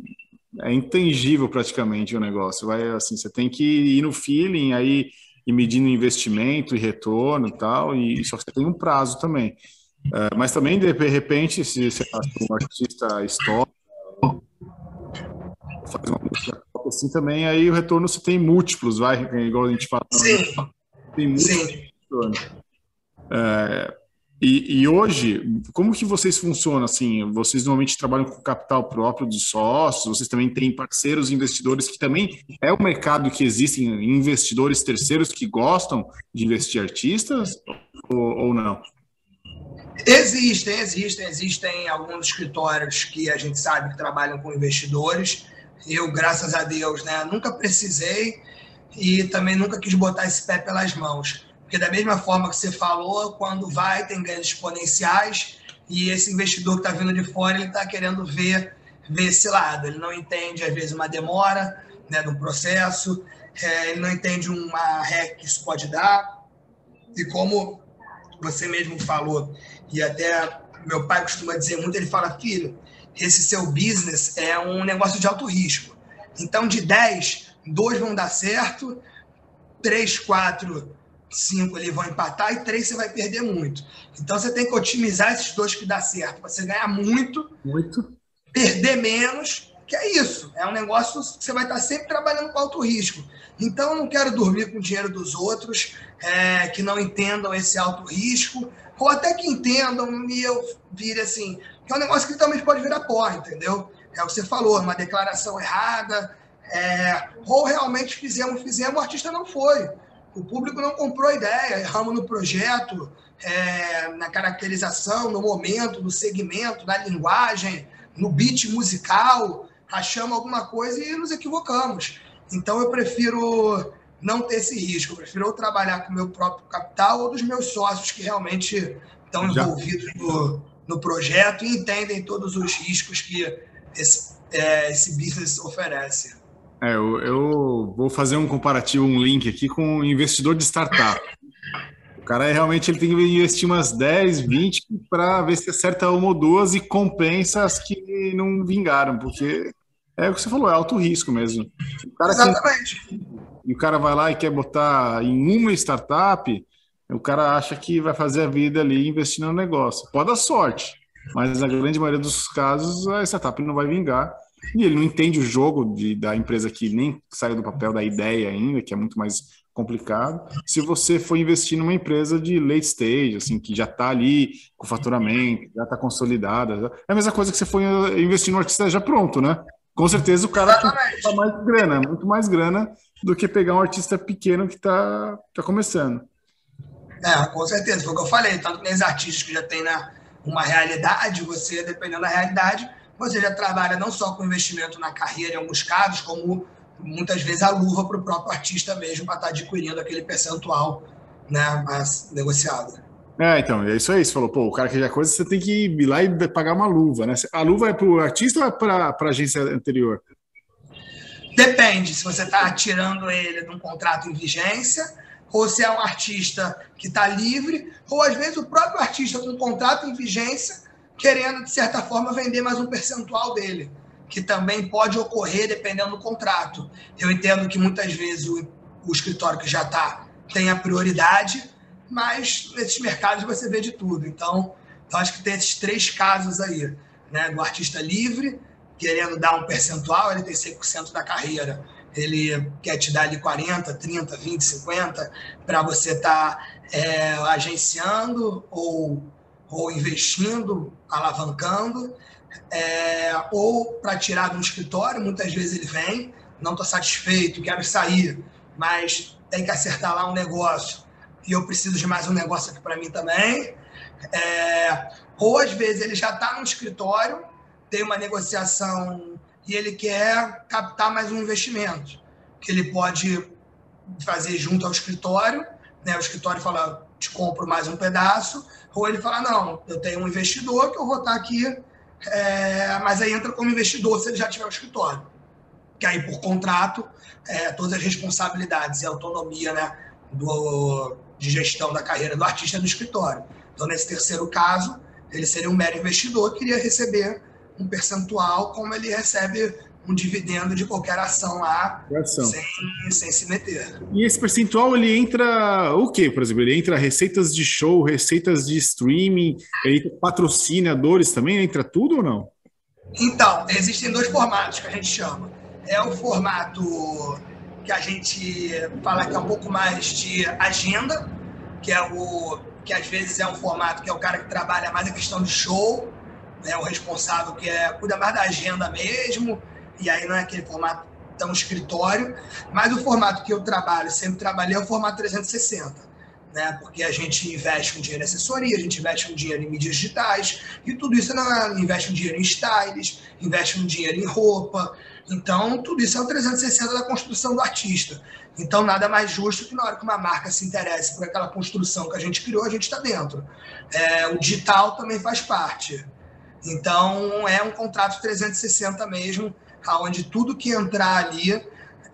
é intangível praticamente o negócio. Vai assim, você tem que ir no feeling aí e medindo investimento e retorno e tal, e só que você tem um prazo também. Uh, mas também, de repente, se você é um artista histórico, faz uma música assim também, aí o retorno você tem múltiplos, vai, igual a gente fala. Sim. Tem múltiplos. Sim. Uh, e, e, hoje, como que vocês funcionam? Assim, vocês normalmente trabalham com capital próprio de sócios, vocês também têm parceiros investidores que também é o mercado que existem investidores terceiros que gostam de investir artistas ou, ou não? Existem, existem, existem alguns escritórios que a gente sabe que trabalham com investidores. Eu, graças a Deus, né, nunca precisei e também nunca quis botar esse pé pelas mãos porque da mesma forma que você falou, quando vai, tem ganhos exponenciais, e esse investidor que está vindo de fora, ele está querendo ver, ver esse lado. Ele não entende, às vezes, uma demora né, no processo, é, ele não entende uma REC que isso pode dar. E como você mesmo falou, e até meu pai costuma dizer muito, ele fala, filho, esse seu business é um negócio de alto risco. Então, de 10, dois vão dar certo, três, quatro, cinco ali vão empatar e três você vai perder muito. Então, você tem que otimizar esses dois que dá certo, para você ganhar muito, muito, perder menos, que é isso. É um negócio que você vai estar sempre trabalhando com alto risco. Então, eu não quero dormir com o dinheiro dos outros é, que não entendam esse alto risco, ou até que entendam e eu vire assim, que é um negócio que também pode virar pó, entendeu? É o que você falou, uma declaração errada, é, ou realmente fizemos, fizemos, o artista não foi. O público não comprou a ideia, erramos no projeto, é, na caracterização, no momento, no segmento, na linguagem, no beat musical, achamos alguma coisa e nos equivocamos. Então eu prefiro não ter esse risco. Eu prefiro ou trabalhar com o meu próprio capital ou dos meus sócios que realmente estão envolvidos no, no projeto e entendem todos os riscos que esse, é, esse business oferece. É, eu, eu, vou fazer um comparativo, um link aqui com um investidor de startup. O cara é, realmente ele tem que investir umas 10, 20 para ver se acerta uma ou duas e compensa as que não vingaram, porque é o que você falou, é alto risco mesmo. Exatamente. Que, e o cara vai lá e quer botar em uma startup, o cara acha que vai fazer a vida ali investindo no negócio. Pode dar sorte, mas na grande maioria dos casos a startup não vai vingar. E ele não entende o jogo de, da empresa que nem saiu do papel da ideia ainda, que é muito mais complicado. Se você for investir numa empresa de late stage, assim, que já está ali com faturamento, já está consolidada, é a mesma coisa que você for investir no artista já pronto, né? Com certeza o cara tem mais grana, muito mais grana do que pegar um artista pequeno que está tá começando. É, com certeza, foi o que eu falei. Tanto que tem artistas que já têm né, uma realidade, você, dependendo da realidade, você já trabalha não só com investimento na carreira, em alguns casos, como muitas vezes a luva para o próprio artista mesmo, para estar tá adquirindo aquele percentual né, negociado. É, então, é isso aí. Você falou, pô, o cara que já coisa, você tem que ir lá e pagar uma luva, né? A luva é para o artista ou é para a agência anterior? Depende se você está tirando ele de um contrato em vigência, ou se é um artista que está livre, ou às vezes o próprio artista com um contrato em vigência, querendo, de certa forma, vender mais um percentual dele, que também pode ocorrer dependendo do contrato. Eu entendo que muitas vezes o, o escritório que já está tem a prioridade, mas nesses mercados você vê de tudo. Então, eu acho que tem esses três casos aí, né? Do artista livre, querendo dar um percentual, ele tem 100% da carreira. Ele quer te dar ali 40, 30, 20, 50 para você estar tá, é, agenciando ou, ou investindo, alavancando, é, ou para tirar um escritório. Muitas vezes ele vem, não estou satisfeito, quero sair, mas tem que acertar lá um negócio e eu preciso de mais um negócio aqui para mim também. É, ou às vezes ele já está no escritório tem uma negociação e ele quer captar mais um investimento, que ele pode fazer junto ao escritório, né? O escritório fala, te compro mais um pedaço, ou ele fala, não, eu tenho um investidor que eu vou estar aqui, é, mas aí entra como investidor se ele já tiver o escritório. Que aí, por contrato, é, todas as responsabilidades e autonomia né, do, de gestão da carreira do artista é do escritório. Então, nesse terceiro caso, ele seria um mero investidor que iria receber um percentual como ele recebe um dividendo de qualquer ação lá, ação. Sem, sem se meter. E esse percentual, ele entra o quê, por exemplo? Ele entra receitas de show, receitas de streaming, ele patrocinadores também, entra tudo ou não? Então, existem dois formatos que a gente chama. É o formato que a gente fala que é um pouco mais de agenda, que é o que às vezes é um formato que é o cara que trabalha mais a questão de show, né, o responsável que é, cuida mais da agenda mesmo, e aí não é aquele formato tão escritório, mas o formato que eu trabalho, sempre trabalhei, é o formato 360. Né? Porque a gente investe um dinheiro em assessoria, a gente investe um dinheiro em mídias digitais, e tudo isso não investe um dinheiro em styles, investe um dinheiro em roupa. Então, tudo isso é o 360 da construção do artista. Então, nada mais justo que na hora que uma marca se interesse por aquela construção que a gente criou, a gente está dentro. É, o digital também faz parte. Então, é um contrato 360 mesmo, onde tudo que entrar ali,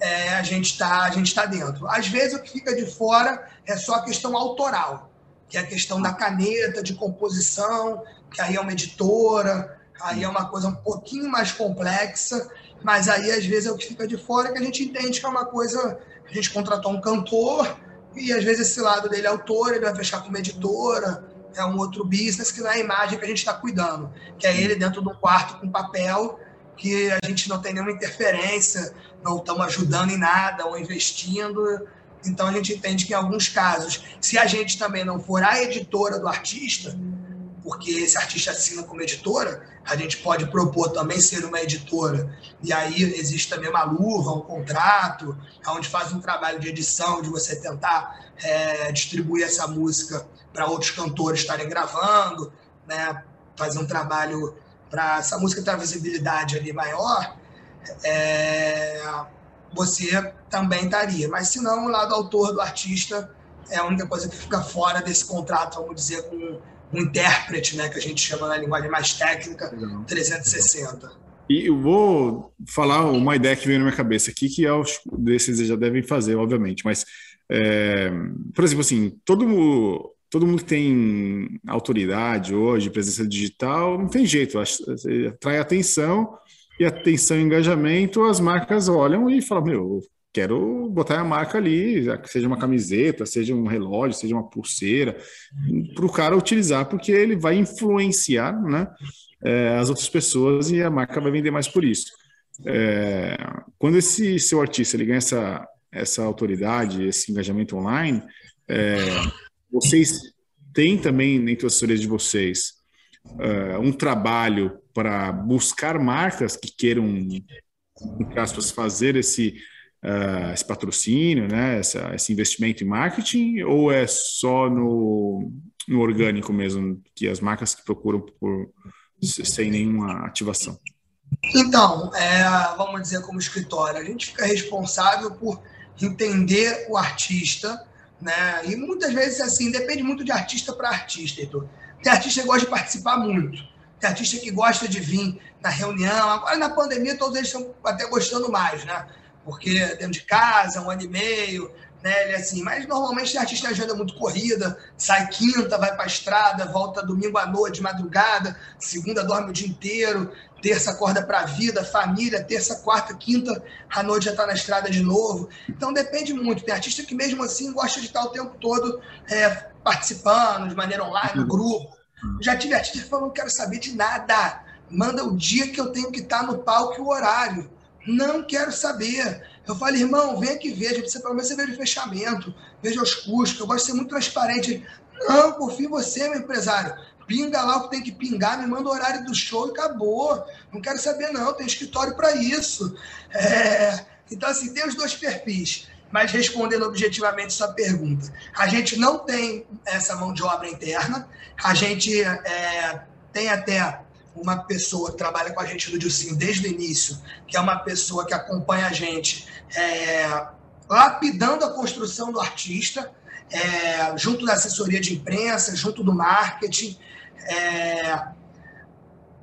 é, a gente está tá dentro. Às vezes, o que fica de fora é só a questão autoral, que é a questão da caneta, de composição, que aí é uma editora, Aí é uma coisa um pouquinho mais complexa, mas aí às vezes é o que fica de fora que a gente entende que é uma coisa. A gente contratou um cantor e às vezes esse lado dele é autor, ele vai fechar com uma editora, é um outro business que não é a imagem que a gente está cuidando, que é ele dentro de um quarto com papel, que a gente não tem nenhuma interferência, não estamos ajudando em nada ou investindo. Então a gente entende que em alguns casos, se a gente também não for a editora do artista, porque esse artista assina como editora, a gente pode propor também ser uma editora. E aí existe também uma luva, um contrato, onde faz um trabalho de edição, de você tentar é, distribuir essa música para outros cantores estarem gravando, né? fazer um trabalho para essa música ter uma visibilidade ali maior. É, você também estaria. Mas se não, o lado autor do artista é a única coisa que fica fora desse contrato, vamos dizer, com um intérprete, né, que a gente chama na linguagem mais técnica, 360. E eu vou falar uma ideia que veio na minha cabeça aqui, que é os desses já devem fazer, obviamente, mas, é, por exemplo, assim, todo todo mundo que tem autoridade hoje, presença digital, não tem jeito, atrai atenção, e atenção e engajamento, as marcas olham e falam, meu, quero botar a marca ali, seja uma camiseta, seja um relógio, seja uma pulseira, para o cara utilizar, porque ele vai influenciar né, é, as outras pessoas e a marca vai vender mais por isso. É, quando esse seu artista ele ganha essa, essa autoridade, esse engajamento online, é, vocês têm também, entre as assessorias de vocês, uh, um trabalho para buscar marcas que queiram, entre aspas, fazer esse, uh, esse patrocínio, né, essa, esse investimento em marketing, ou é só no, no orgânico mesmo, que as marcas que procuram por, sem nenhuma ativação? Então, é, vamos dizer como escritório, a gente fica responsável por entender o artista, né? E muitas vezes assim, depende muito de artista para artista, Heitor. Tem artista que gosta de participar muito. Tem artista que gosta de vir na reunião. Agora, na pandemia, todos eles estão até gostando mais, né? Porque dentro de casa, um ano e meio, né? Ele é assim. Mas normalmente tem artista agenda muito corrida, sai quinta, vai para a estrada, volta domingo à noite, madrugada, segunda dorme o dia inteiro, terça acorda para a vida, família, terça, quarta, quinta, à noite já está na estrada de novo. Então depende muito. Tem artista que mesmo assim gosta de estar o tempo todo é, participando de maneira online, no grupo. Já tive artista que falou, não quero saber de nada. Manda o dia que eu tenho que estar no palco e o horário. Não quero saber. Eu falei, irmão, vem aqui ver, precisa pelo menos você veja o fechamento, veja os custos, eu gosto de ser muito transparente. Não, confio em você, meu empresário. Pinga lá o que tem que pingar, me manda o horário do show e acabou. Não quero saber, não, tem escritório para isso. É... Então, assim, tem os dois perfis. Mas respondendo objetivamente sua pergunta, a gente não tem essa mão de obra interna, a gente é, tem até uma pessoa que trabalha com a gente do Dilcinho desde o início, que é uma pessoa que acompanha a gente é, lapidando a construção do artista, é, junto da assessoria de imprensa, junto do marketing, é,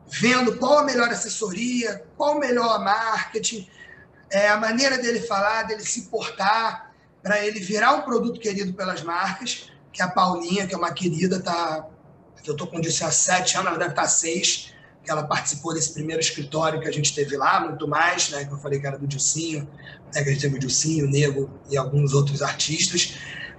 vendo qual a melhor assessoria, qual o melhor marketing, é, a maneira dele falar, dele se portar, para ele virar um produto querido pelas marcas, que é a Paulinha, que é uma querida, tá, eu estou com isso há sete anos, ela deve estar tá seis, que ela participou desse primeiro escritório que a gente teve lá, muito mais, né, que eu falei que era do Dilcinho, né, que a gente teve o Dilcinho, o Nego e alguns outros artistas.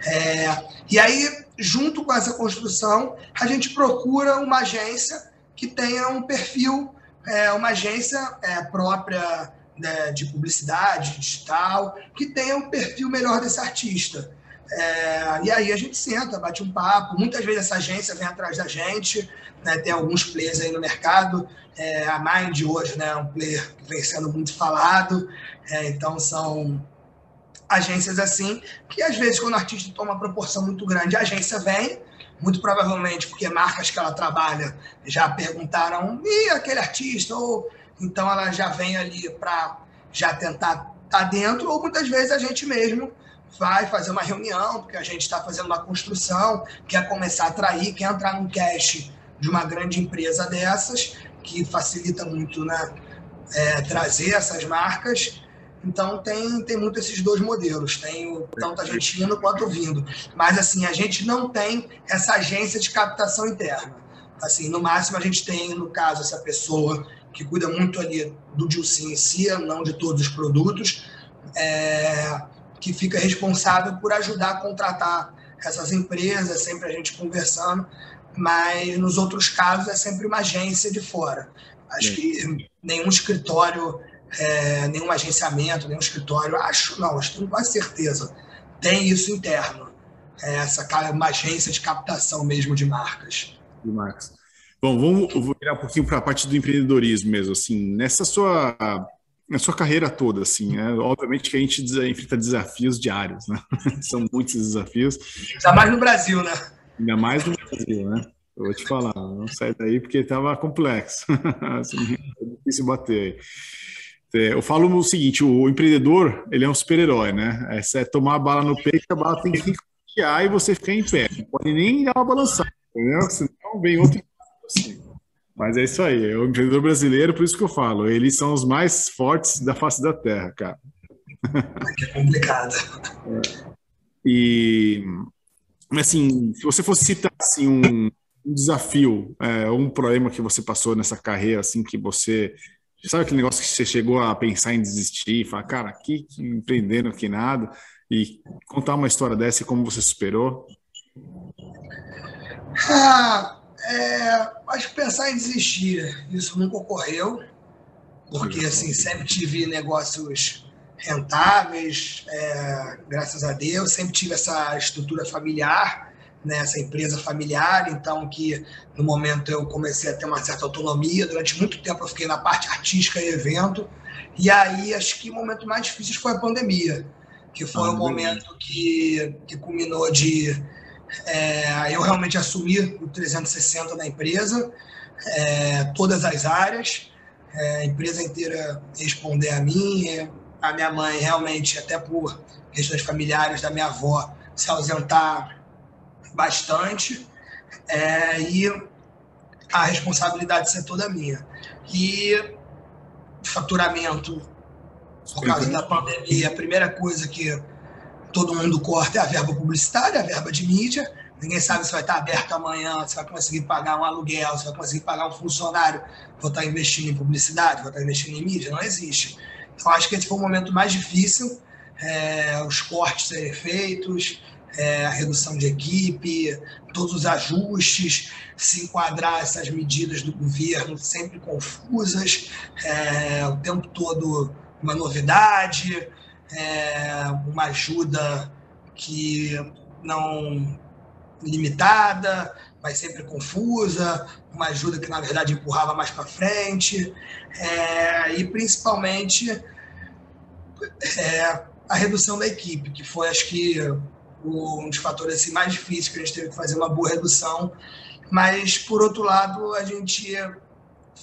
É, e aí, junto com essa construção, a gente procura uma agência que tenha um perfil, é, uma agência é, própria né, de publicidade digital, que tenha um perfil melhor desse artista. É, e aí a gente senta, bate um papo. Muitas vezes essa agência vem atrás da gente, né, tem alguns players aí no mercado. É, a Mind hoje né, é um player que vem sendo muito falado. É, então são agências assim, que às vezes quando o artista toma uma proporção muito grande, a agência vem, muito provavelmente porque marcas que ela trabalha já perguntaram, e aquele artista? Ou então ela já vem ali para já tentar estar tá dentro, ou muitas vezes a gente mesmo vai fazer uma reunião, porque a gente está fazendo uma construção, quer começar a atrair, quer entrar num cash de uma grande empresa dessas, que facilita muito né, é, trazer essas marcas. Então tem, tem muito esses dois modelos, tem o tanto a gente indo quanto vindo. Mas assim, a gente não tem essa agência de captação interna. Assim, no máximo a gente tem, no caso, essa pessoa que cuida muito ali do Dilcim em si, não de todos os produtos, é, que fica responsável por ajudar a contratar essas empresas, sempre a gente conversando, mas nos outros casos é sempre uma agência de fora. Acho que nenhum escritório, é, nenhum agenciamento, nenhum escritório, acho não, acho que tenho quase certeza, tem isso interno. É essa uma agência de captação mesmo de marcas. De marcas. Bom, vamos vou virar um pouquinho para a parte do empreendedorismo mesmo, assim, nessa sua na sua carreira toda, assim, né? Obviamente que a gente enfrenta desafios diários, né? [LAUGHS] São muitos desafios. Ainda mais no Brasil, né? Ainda mais no Brasil, né? Eu vou te falar, não sai daí porque estava complexo. [LAUGHS] é difícil bater aí. É, eu falo o seguinte, o empreendedor, ele é um super-herói, né? Essa é tomar a bala no peito, a bala tem que ficar e você ficar em pé. Não pode nem dar uma balançada, entendeu? Senão vem outro assim. Mas é isso aí, é o empreendedor brasileiro, por isso que eu falo, eles são os mais fortes da face da terra, cara. É complicado. É. E, assim, se você fosse citar assim, um, um desafio, é, um problema que você passou nessa carreira, assim, que você sabe aquele negócio que você chegou a pensar em desistir, falar, cara, aqui empreendendo aqui nada, e contar uma história dessa e como você superou? Ah, é, acho que pensar em desistir, isso nunca ocorreu, porque assim, sempre tive negócios rentáveis, é, graças a Deus, sempre tive essa estrutura familiar, né, essa empresa familiar, então que no momento eu comecei a ter uma certa autonomia, durante muito tempo eu fiquei na parte artística e evento, e aí acho que o momento mais difícil foi a pandemia, que foi ah, o momento que, que culminou de é, eu realmente assumi o 360 da empresa, é, todas as áreas, é, a empresa inteira responder a mim, a minha mãe realmente, até por questões familiares da minha avó, se ausentar bastante, é, e a responsabilidade ser toda minha. E faturamento, por causa da pandemia, a primeira coisa que todo mundo corta é a verba publicitária, a verba de mídia. Ninguém sabe se vai estar aberto amanhã, se vai conseguir pagar um aluguel, se vai conseguir pagar um funcionário, vou estar investindo em publicidade, vou estar investindo em mídia. Não existe. Então, acho que esse foi o momento mais difícil, é, os cortes serem feitos, é, a redução de equipe, todos os ajustes, se enquadrar essas medidas do governo sempre confusas, é, o tempo todo uma novidade, é, uma ajuda que não limitada, mas sempre confusa, uma ajuda que na verdade empurrava mais para frente, é, e principalmente é, a redução da equipe, que foi acho que um dos fatores assim, mais difíceis que a gente teve que fazer uma boa redução, mas por outro lado a gente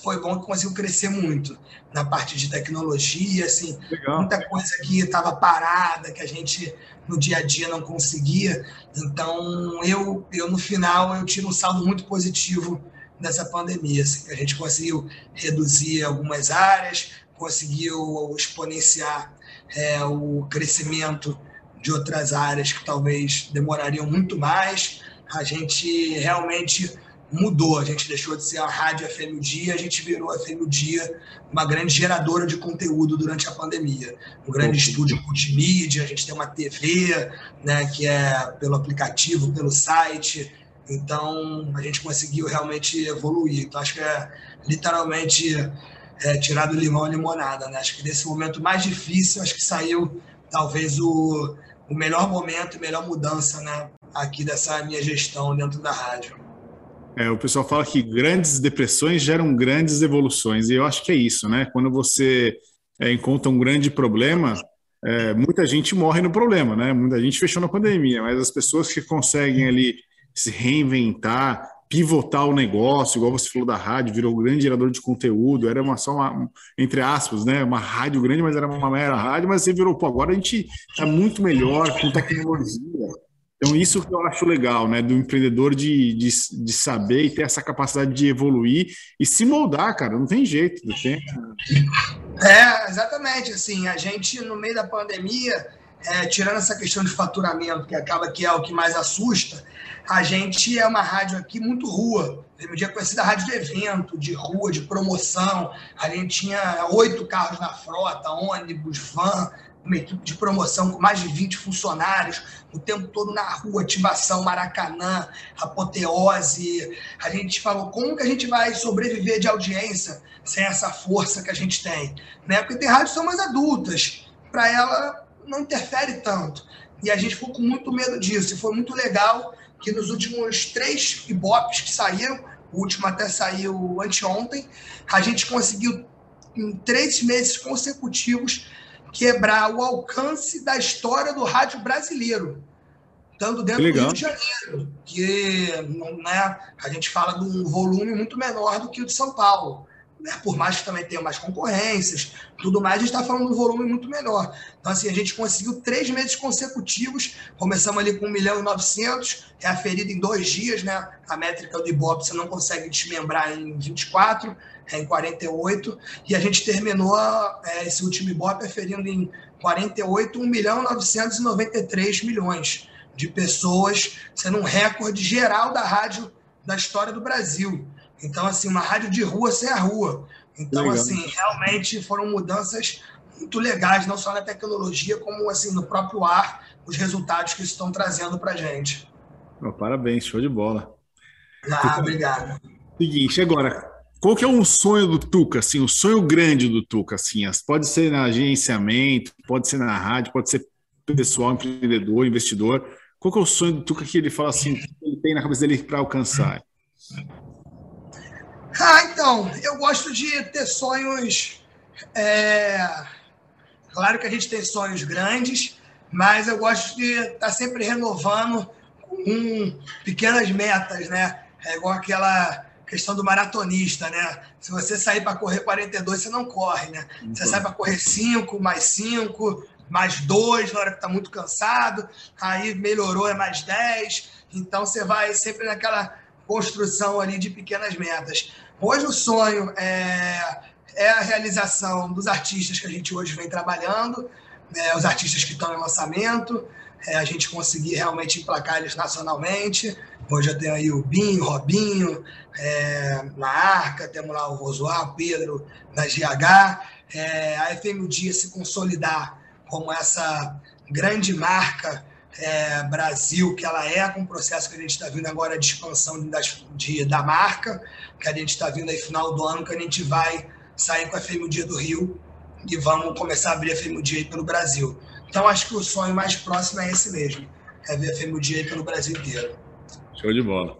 foi bom que conseguiu crescer muito na parte de tecnologia, assim, Legal. muita coisa que estava parada, que a gente no dia a dia não conseguia. Então, eu, eu no final, eu tiro um saldo muito positivo nessa pandemia. Assim, a gente conseguiu reduzir algumas áreas, conseguiu exponenciar é, o crescimento de outras áreas que talvez demorariam muito mais. A gente realmente mudou. A gente deixou de ser a rádio FM Dia, a gente virou a FM Dia uma grande geradora de conteúdo durante a pandemia. Um grande estúdio multimídia, a gente tem uma TV, né, que é pelo aplicativo, pelo site. Então, a gente conseguiu realmente evoluir. Então, acho que é literalmente é, tirar do limão a limonada. Né? Acho que nesse momento mais difícil, acho que saiu talvez o, o melhor momento e melhor mudança né, aqui dessa minha gestão dentro da rádio. É, o pessoal fala que grandes depressões geram grandes evoluções, e eu acho que é isso, né? Quando você é, encontra um grande problema, é, muita gente morre no problema, né? Muita gente fechou na pandemia, mas as pessoas que conseguem ali se reinventar, pivotar o negócio, igual você falou da rádio, virou um grande gerador de conteúdo, era uma só uma, entre aspas, né? Uma rádio grande, mas era uma mera rádio, mas você virou, pô, agora a gente está muito melhor com tecnologia então, isso que eu acho legal, né? Do empreendedor de, de, de, saber e ter essa capacidade de evoluir e se moldar, cara. Não tem jeito. Não tem... É, exatamente. Assim, a gente, no meio da pandemia, é, tirando essa questão de faturamento, que acaba que é o que mais assusta, a gente é uma rádio aqui muito rua. Um dia conhecida rádio de evento, de rua, de promoção. A gente tinha oito carros na frota, ônibus, van, uma equipe de promoção com mais de 20 funcionários, o tempo todo na rua, ativação, Maracanã, apoteose. A gente falou como que a gente vai sobreviver de audiência sem essa força que a gente tem. Né? Porque tem rádios que são mais adultas, para ela não interfere tanto. E a gente ficou com muito medo disso. E foi muito legal que nos últimos três ibopes que saíram, o último até saiu anteontem, a gente conseguiu, em três meses consecutivos, quebrar o alcance da história do rádio brasileiro, estando dentro do Rio de Janeiro, que né, a gente fala de um volume muito menor do que o de São Paulo. Né? Por mais que também tenha mais concorrências, tudo mais, a gente está falando de um volume muito menor. Então, assim, a gente conseguiu três meses consecutivos, começamos ali com 1 milhão e 900, é aferido em dois dias, né? A métrica do Ibope você não consegue desmembrar em 24, é em 48, e a gente terminou é, esse último Ibope aferindo em 48, 1 milhão e 993 milhões de pessoas, sendo um recorde geral da rádio da história do Brasil. Então, assim, uma rádio de rua sem a rua. Então, Legal. assim, realmente foram mudanças muito legais, não só na tecnologia, como assim no próprio ar, os resultados que estão trazendo para a gente. Oh, parabéns, show de bola. Ah, obrigado. Seguinte, agora, qual que é um sonho do Tuca, assim, o um sonho grande do Tuca, assim, pode ser na agenciamento, pode ser na rádio, pode ser pessoal, empreendedor, investidor. Qual que é o sonho do Tuca que ele fala assim, que ele tem na cabeça dele para alcançar? Ah, então, eu gosto de ter sonhos. É... Claro que a gente tem sonhos grandes, mas eu gosto de estar tá sempre renovando com pequenas metas, né? É igual aquela questão do maratonista, né? Se você sair para correr 42, você não corre, né? Você sai para correr 5, mais 5, mais 2 na hora que está muito cansado, aí melhorou, é mais 10. Então você vai sempre naquela construção ali de pequenas metas. Hoje o sonho é, é a realização dos artistas que a gente hoje vem trabalhando, né, os artistas que estão em lançamento, é, a gente conseguir realmente emplacar eles nacionalmente. Hoje eu tenho aí o Binho, Robinho, é, na Arca, temos lá o Rosoar, o Pedro na GH. É, a FM Dia se consolidar como essa grande marca é, Brasil que ela é, com o processo que a gente está vindo agora de expansão das, de, da marca, que a gente está vindo aí final do ano, que a gente vai sair com a FM Dia do Rio e vamos começar a abrir a FM Dia pelo Brasil. Então acho que o sonho mais próximo é esse mesmo, é ver a FM Dia pelo Brasil inteiro. Show de bola.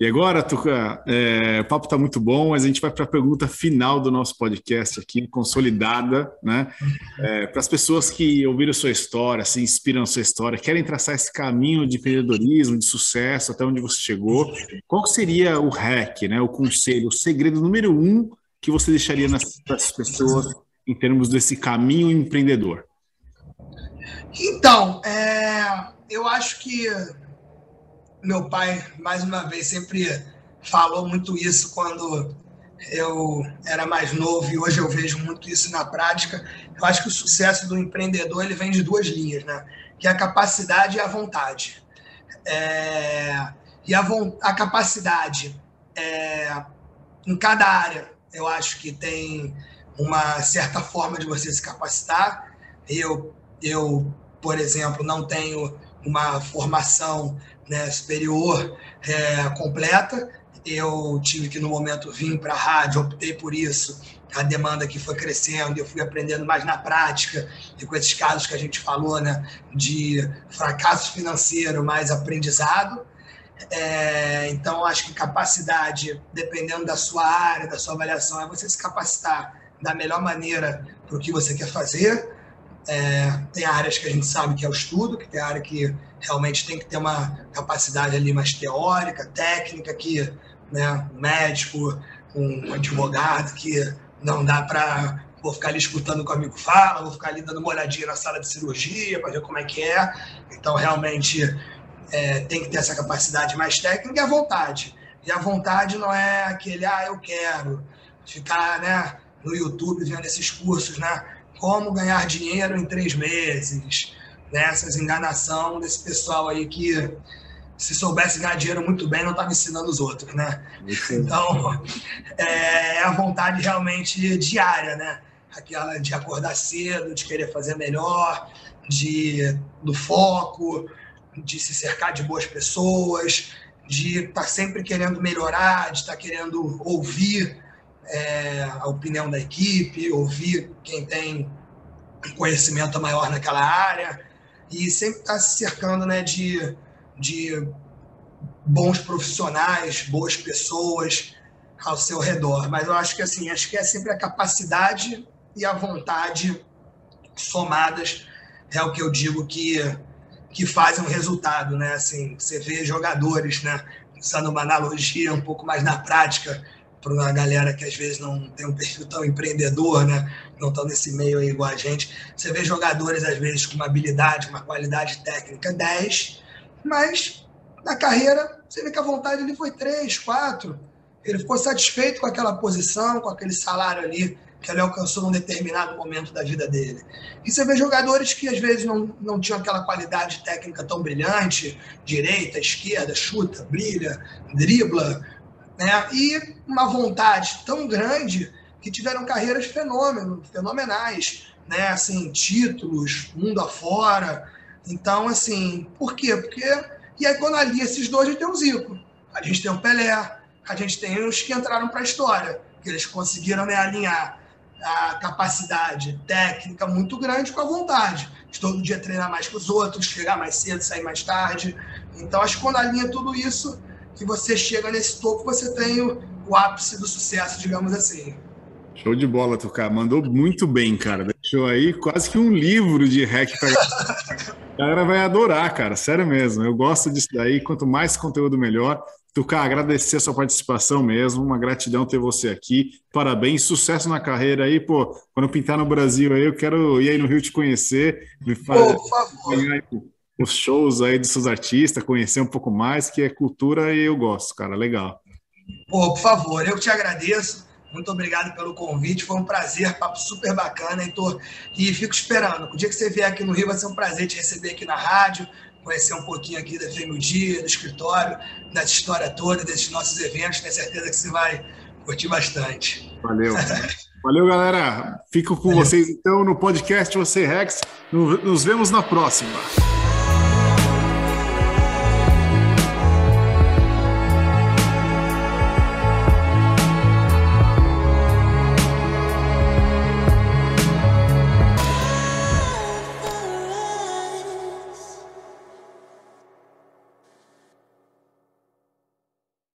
E agora, Tuca, é, o papo está muito bom, mas a gente vai para a pergunta final do nosso podcast aqui, consolidada, né? É, para as pessoas que ouviram sua história, se inspiram na sua história, querem traçar esse caminho de empreendedorismo, de sucesso, até onde você chegou, qual seria o hack, né? O conselho, o segredo número um que você deixaria para as pessoas em termos desse caminho empreendedor? Então, é, eu acho que meu pai, mais uma vez, sempre falou muito isso quando eu era mais novo e hoje eu vejo muito isso na prática. Eu acho que o sucesso do empreendedor ele vem de duas linhas, né? Que é a capacidade e a vontade. É... E a, a capacidade é... em cada área, eu acho que tem uma certa forma de você se capacitar. Eu, eu por exemplo, não tenho uma formação né, superior é, completa. Eu tive que, no momento, vir para a rádio, optei por isso. A demanda que foi crescendo, eu fui aprendendo mais na prática, e com esses casos que a gente falou, né, de fracasso financeiro, mais aprendizado. É, então, acho que capacidade, dependendo da sua área, da sua avaliação, é você se capacitar da melhor maneira para o que você quer fazer. É, tem áreas que a gente sabe que é o estudo, que tem área que realmente tem que ter uma capacidade ali mais teórica, técnica, que né, um médico, um advogado, que não dá para vou ficar ali escutando o que o amigo fala, vou ficar ali dando uma olhadinha na sala de cirurgia para ver como é que é. Então, realmente, é, tem que ter essa capacidade mais técnica e a vontade. E a vontade não é aquele, ah, eu quero ficar né, no YouTube vendo esses cursos, né? Como ganhar dinheiro em três meses, né? essas enganação desse pessoal aí que se soubesse ganhar dinheiro muito bem, não estava ensinando os outros, né? Então, [LAUGHS] é, é a vontade realmente diária, né? Aquela de acordar cedo, de querer fazer melhor, de do foco, de se cercar de boas pessoas, de estar tá sempre querendo melhorar, de estar tá querendo ouvir é, a opinião da equipe, ouvir quem tem conhecimento maior naquela área e sempre estar tá se cercando né, de, de bons profissionais, boas pessoas ao seu redor. Mas eu acho que assim, acho que é sempre a capacidade e a vontade somadas é o que eu digo que que fazem um resultado, né? Assim, você vê jogadores, né? Usando uma analogia um pouco mais na prática, para uma galera que às vezes não tem um perfil tão empreendedor, né? Não estão nesse meio aí igual a gente. Você vê jogadores, às vezes, com uma habilidade, uma qualidade técnica 10, mas na carreira você vê que a vontade ali foi 3, 4. Ele ficou satisfeito com aquela posição, com aquele salário ali que ele alcançou num determinado momento da vida dele. E você vê jogadores que às vezes não, não tinham aquela qualidade técnica tão brilhante, direita, esquerda, chuta, brilha, dribla, né? E uma vontade tão grande que tiveram carreiras fenômeno, fenomenais, né? Assim, títulos, mundo afora. Então, assim, por quê? Porque e aí quando alia esses dois, a gente tem o Zico, a gente tem o Pelé, a gente tem os que entraram para a história, que eles conseguiram né, alinhar a capacidade técnica muito grande com a vontade de todo dia treinar mais que os outros, chegar mais cedo, sair mais tarde. Então, acho que quando alinha tudo isso, que você chega nesse topo, você tem o, o ápice do sucesso, digamos assim. Show de bola, Tucar. Mandou muito bem, cara. Deixou aí quase que um livro de hack para [LAUGHS] A galera vai adorar, cara. Sério mesmo. Eu gosto disso daí. Quanto mais conteúdo, melhor. Tucar, agradecer a sua participação mesmo. Uma gratidão ter você aqui. Parabéns, sucesso na carreira aí. Pô, quando pintar no Brasil aí, eu quero ir aí no Rio te conhecer. Me Pô, por favor os shows aí dos seus artistas, conhecer um pouco mais, que é cultura e eu gosto, cara, legal. Pô, por favor, eu te agradeço. Muito obrigado pelo convite, foi um prazer, papo super bacana, Heitor. E fico esperando. O dia que você vier aqui no Rio, vai ser um prazer te receber aqui na rádio, conhecer um pouquinho aqui da FM Dia, do escritório, dessa história toda, desses nossos eventos. Tenho certeza que você vai curtir bastante. Valeu. [LAUGHS] Valeu, galera. Fico com Valeu. vocês então no podcast Você Rex. Nos vemos na próxima.